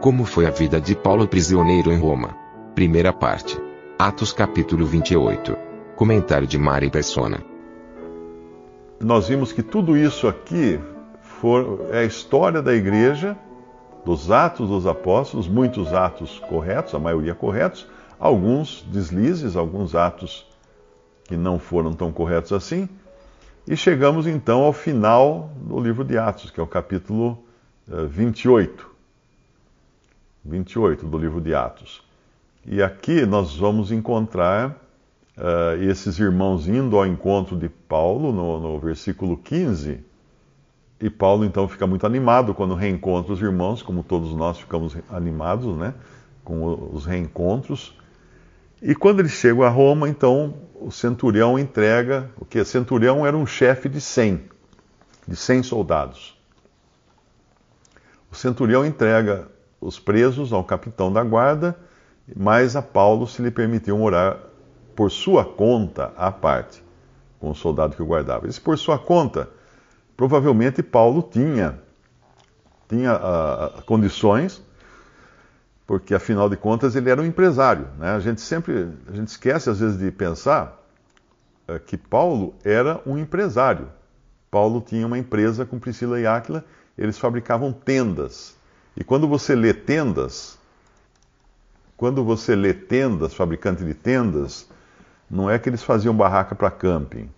Como foi a vida de Paulo prisioneiro em Roma? Primeira parte. Atos capítulo 28. Comentário de Mari Persona. Nós vimos que tudo isso aqui for, é a história da igreja, dos atos dos apóstolos, muitos atos corretos, a maioria corretos, alguns deslizes, alguns atos que não foram tão corretos assim. E chegamos então ao final do livro de Atos, que é o capítulo 28. Eh, 28 do livro de Atos. E aqui nós vamos encontrar uh, esses irmãos indo ao encontro de Paulo, no, no versículo 15 e Paulo então fica muito animado quando reencontra os irmãos, como todos nós ficamos animados, né, com os reencontros. E quando eles chegam a Roma, então o centurião entrega, o que centurião era um chefe de 100, de 100 soldados. O centurião entrega os presos ao capitão da guarda, mas a Paulo se lhe permitiu morar por sua conta à parte, com o soldado que o guardava. Esse por sua conta provavelmente Paulo tinha, tinha uh, condições, porque afinal de contas ele era um empresário. Né? A gente sempre, a gente esquece às vezes de pensar uh, que Paulo era um empresário. Paulo tinha uma empresa com Priscila e Áquila, eles fabricavam tendas. E quando você lê tendas, quando você lê tendas, fabricante de tendas, não é que eles faziam barraca para camping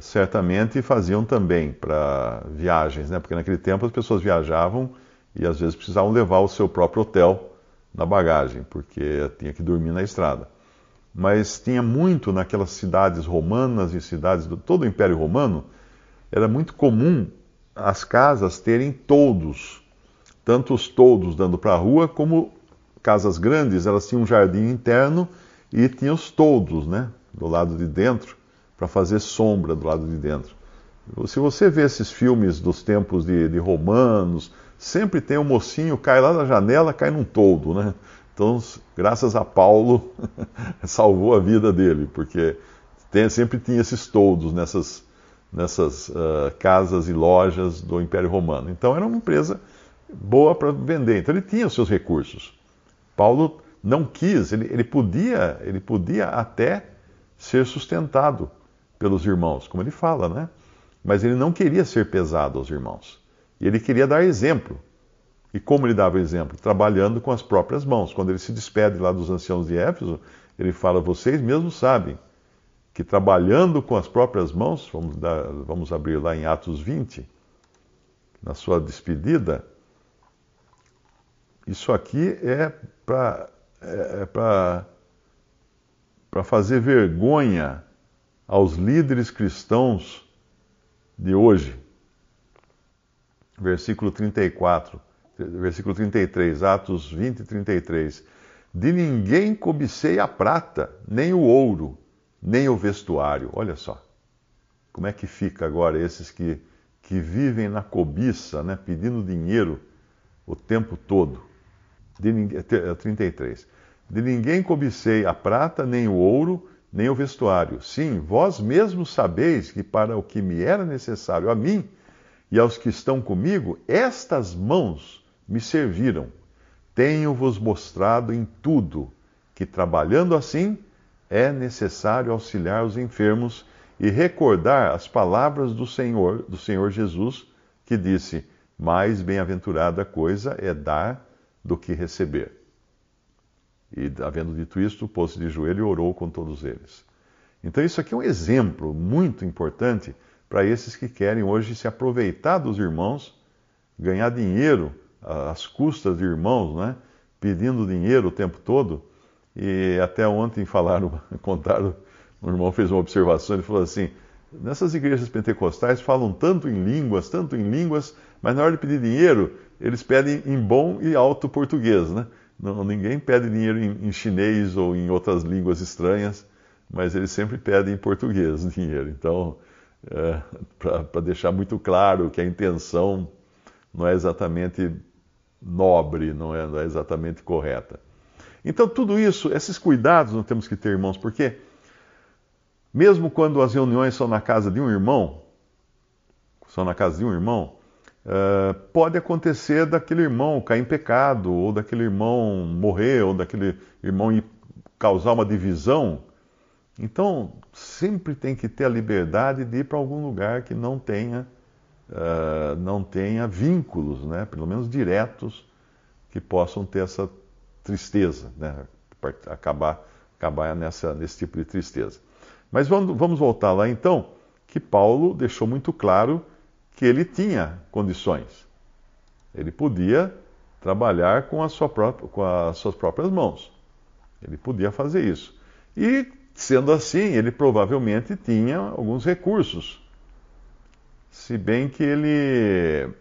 certamente faziam também para viagens, né? porque naquele tempo as pessoas viajavam e às vezes precisavam levar o seu próprio hotel na bagagem, porque tinha que dormir na estrada. Mas tinha muito naquelas cidades romanas e cidades do todo o Império Romano, era muito comum as casas terem toldos, tanto os toldos dando para a rua, como casas grandes, elas tinham um jardim interno e tinham os toldos, né, do lado de dentro para fazer sombra do lado de dentro. Se você vê esses filmes dos tempos de, de romanos, sempre tem um mocinho, cai lá na janela, cai num toldo, né? Então, graças a Paulo, salvou a vida dele, porque tem, sempre tinha esses toldos nessas, nessas uh, casas e lojas do Império Romano. Então, era uma empresa boa para vender. Então, ele tinha os seus recursos. Paulo não quis, ele, ele, podia, ele podia até ser sustentado pelos irmãos, como ele fala, né? Mas ele não queria ser pesado aos irmãos. E ele queria dar exemplo. E como ele dava exemplo? Trabalhando com as próprias mãos. Quando ele se despede lá dos anciãos de Éfeso, ele fala: Vocês mesmos sabem que trabalhando com as próprias mãos, vamos, dar, vamos abrir lá em Atos 20, na sua despedida, isso aqui é para é, é fazer vergonha aos líderes cristãos de hoje. Versículo 34, versículo 33, Atos 20 e 33. De ninguém cobicei a prata, nem o ouro, nem o vestuário. Olha só. Como é que fica agora esses que, que vivem na cobiça, né, pedindo dinheiro o tempo todo? De, 33. De ninguém cobicei a prata, nem o ouro, nem o vestuário. Sim, vós mesmos sabeis que para o que me era necessário a mim e aos que estão comigo, estas mãos me serviram. Tenho-vos mostrado em tudo que, trabalhando assim, é necessário auxiliar os enfermos e recordar as palavras do Senhor, do Senhor Jesus, que disse: Mais bem-aventurada coisa é dar do que receber. E, havendo dito isto, pôs-se de joelho e orou com todos eles. Então, isso aqui é um exemplo muito importante para esses que querem hoje se aproveitar dos irmãos, ganhar dinheiro às custas de irmãos, né? pedindo dinheiro o tempo todo. E até ontem falaram, contaram, um irmão fez uma observação, ele falou assim: nessas igrejas pentecostais falam tanto em línguas, tanto em línguas, mas na hora de pedir dinheiro, eles pedem em bom e alto português, né? Não, ninguém pede dinheiro em, em, chinês ou em outras línguas estranhas, mas eles sempre pedem em português dinheiro. Então, é, para deixar muito claro que a intenção não é exatamente nobre, não é, não é exatamente correta. Então, tudo isso, esses cuidados nós temos que ter, irmãos, porque mesmo quando as reuniões são na casa de um irmão, são na casa de um irmão, uh, pode acontecer daquele irmão cair em pecado, ou daquele irmão morrer, ou daquele irmão causar uma divisão. Então, sempre tem que ter a liberdade de ir para algum lugar que não tenha, uh, não tenha vínculos, né, pelo menos diretos, que possam ter essa tristeza, né, acabar, acabar nessa, nesse tipo de tristeza. Mas vamos, vamos voltar lá então, que Paulo deixou muito claro que ele tinha condições. Ele podia trabalhar com, sua própria, com as suas próprias mãos. Ele podia fazer isso. E, sendo assim, ele provavelmente tinha alguns recursos. Se bem que ele,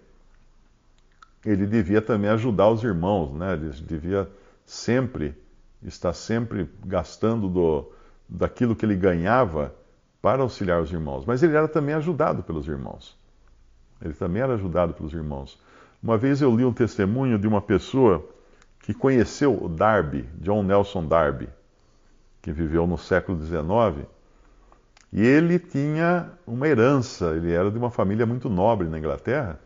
ele devia também ajudar os irmãos, né? ele devia sempre estar sempre gastando do, daquilo que ele ganhava para auxiliar os irmãos, mas ele era também ajudado pelos irmãos. Ele também era ajudado pelos irmãos. Uma vez eu li um testemunho de uma pessoa que conheceu o Darby, John Nelson Darby, que viveu no século XIX, e ele tinha uma herança, ele era de uma família muito nobre na Inglaterra,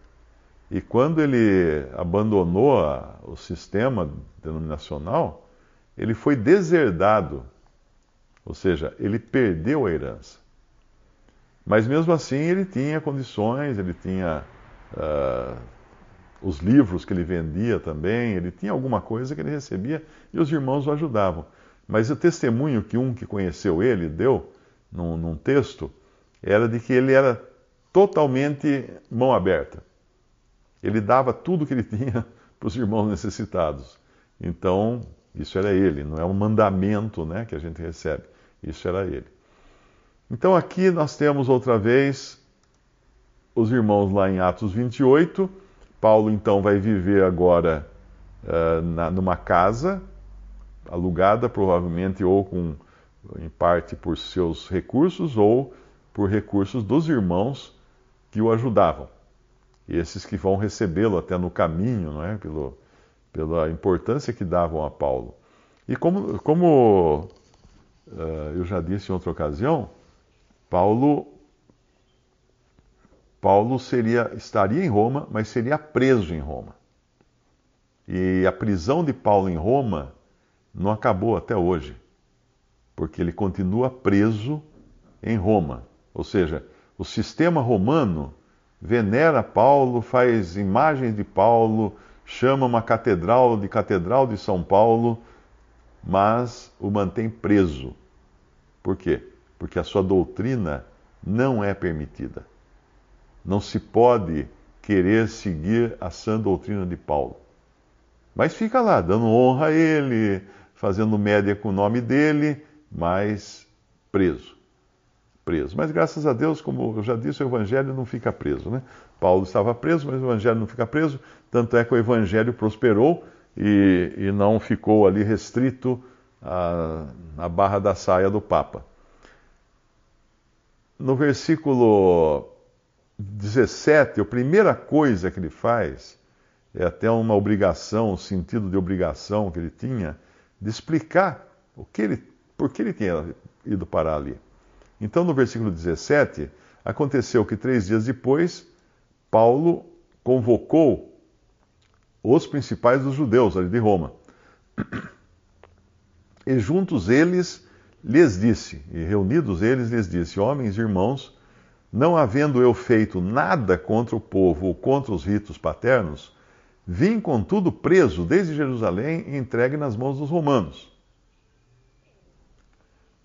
e quando ele abandonou a, o sistema denominacional, ele foi deserdado ou seja, ele perdeu a herança. Mas mesmo assim ele tinha condições, ele tinha uh, os livros que ele vendia também, ele tinha alguma coisa que ele recebia e os irmãos o ajudavam. Mas o testemunho que um que conheceu ele deu num, num texto era de que ele era totalmente mão aberta. Ele dava tudo que ele tinha para os irmãos necessitados. Então, isso era ele, não é um mandamento né, que a gente recebe. Isso era ele. Então aqui nós temos outra vez os irmãos lá em Atos 28. Paulo então vai viver agora uh, na, numa casa alugada, provavelmente ou com em parte por seus recursos ou por recursos dos irmãos que o ajudavam. Esses que vão recebê-lo até no caminho, não é? Pelo, pela importância que davam a Paulo. E como, como eu já disse em outra ocasião, Paulo Paulo seria, estaria em Roma, mas seria preso em Roma. E a prisão de Paulo em Roma não acabou até hoje, porque ele continua preso em Roma. Ou seja, o sistema romano venera Paulo, faz imagens de Paulo, chama uma catedral de Catedral de São Paulo, mas o mantém preso. Por quê? Porque a sua doutrina não é permitida. Não se pode querer seguir a sã doutrina de Paulo. Mas fica lá, dando honra a ele, fazendo média com o nome dele, mas preso. Preso. Mas graças a Deus, como eu já disse, o evangelho não fica preso, né? Paulo estava preso, mas o evangelho não fica preso, tanto é que o evangelho prosperou e, e não ficou ali restrito à, à barra da saia do Papa. No versículo 17, a primeira coisa que ele faz é até uma obrigação, um sentido de obrigação que ele tinha, de explicar o que ele, por que ele tinha ido parar ali. Então, no versículo 17, aconteceu que três dias depois, Paulo convocou os principais dos judeus ali de Roma. E juntos eles lhes disse, e reunidos eles lhes disse: Homens e irmãos, não havendo eu feito nada contra o povo ou contra os ritos paternos, vim contudo preso desde Jerusalém e entregue nas mãos dos romanos.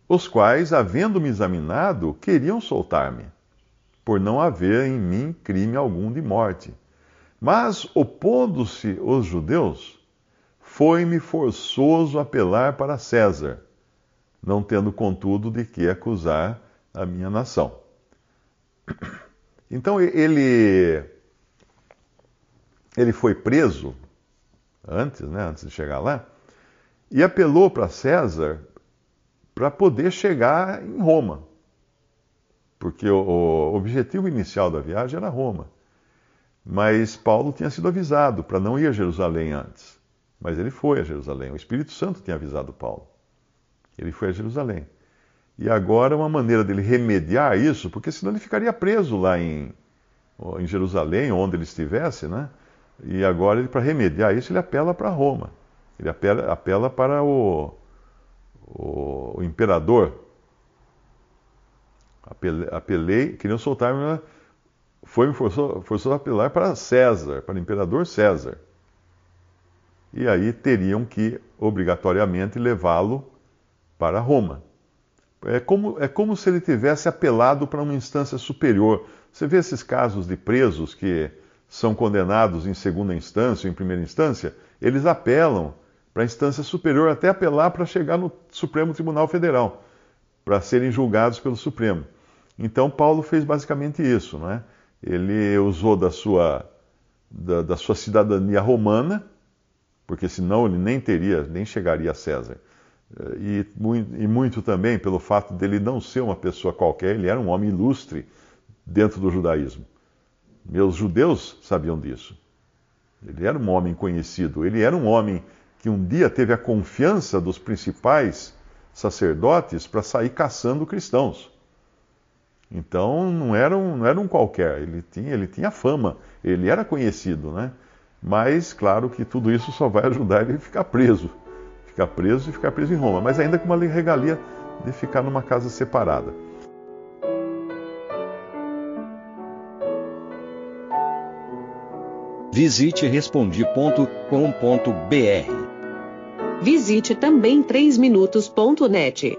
Os quais, havendo-me examinado, queriam soltar-me, por não haver em mim crime algum de morte. Mas, opondo-se os judeus, foi-me forçoso apelar para César, não tendo contudo de que acusar a minha nação. Então ele ele foi preso antes, né, antes de chegar lá, e apelou para César para poder chegar em Roma. Porque o, o, objetivo inicial da viagem era Roma. Mas Paulo tinha sido avisado para não ir a Jerusalém antes. Mas ele foi a Jerusalém. O Espírito Santo tinha avisado Paulo. Ele foi a Jerusalém. E agora uma maneira dele remediar isso, porque senão ele ficaria preso lá em, em Jerusalém, onde ele estivesse, né? E agora, para remediar isso, ele apela para Roma. Ele apela, apela para o, o, o imperador. Apelei, apelei, queriam soltar, mas foi forçou, forçou a apelar para César, para o imperador César. E aí teriam que, obrigatoriamente, levá-lo para Roma. É como, é como se ele tivesse apelado para uma instância superior. Você vê esses casos de presos que são condenados em segunda instância ou em primeira instância, eles apelam para a instância superior, até apelar para chegar no Supremo Tribunal Federal, para serem julgados pelo Supremo. Então, Paulo fez basicamente isso, não é? Ele usou da sua, da, da sua cidadania romana, porque senão ele nem teria, nem chegaria a César. E, e muito também pelo fato dele não ser uma pessoa qualquer, ele era um homem ilustre dentro do judaísmo. Meus judeus sabiam disso. Ele era um homem conhecido, ele era um homem que um dia teve a confiança dos principais sacerdotes para sair caçando cristãos. Então não era um, não era um qualquer, ele tinha, ele tinha fama, ele era conhecido, né? Mas claro que tudo isso só vai ajudar ele a ficar preso. Ficar preso e ficar preso em Roma, mas ainda com uma regalia de ficar numa casa separada. Visite respondi.com.br. Visite também 3minutos.net.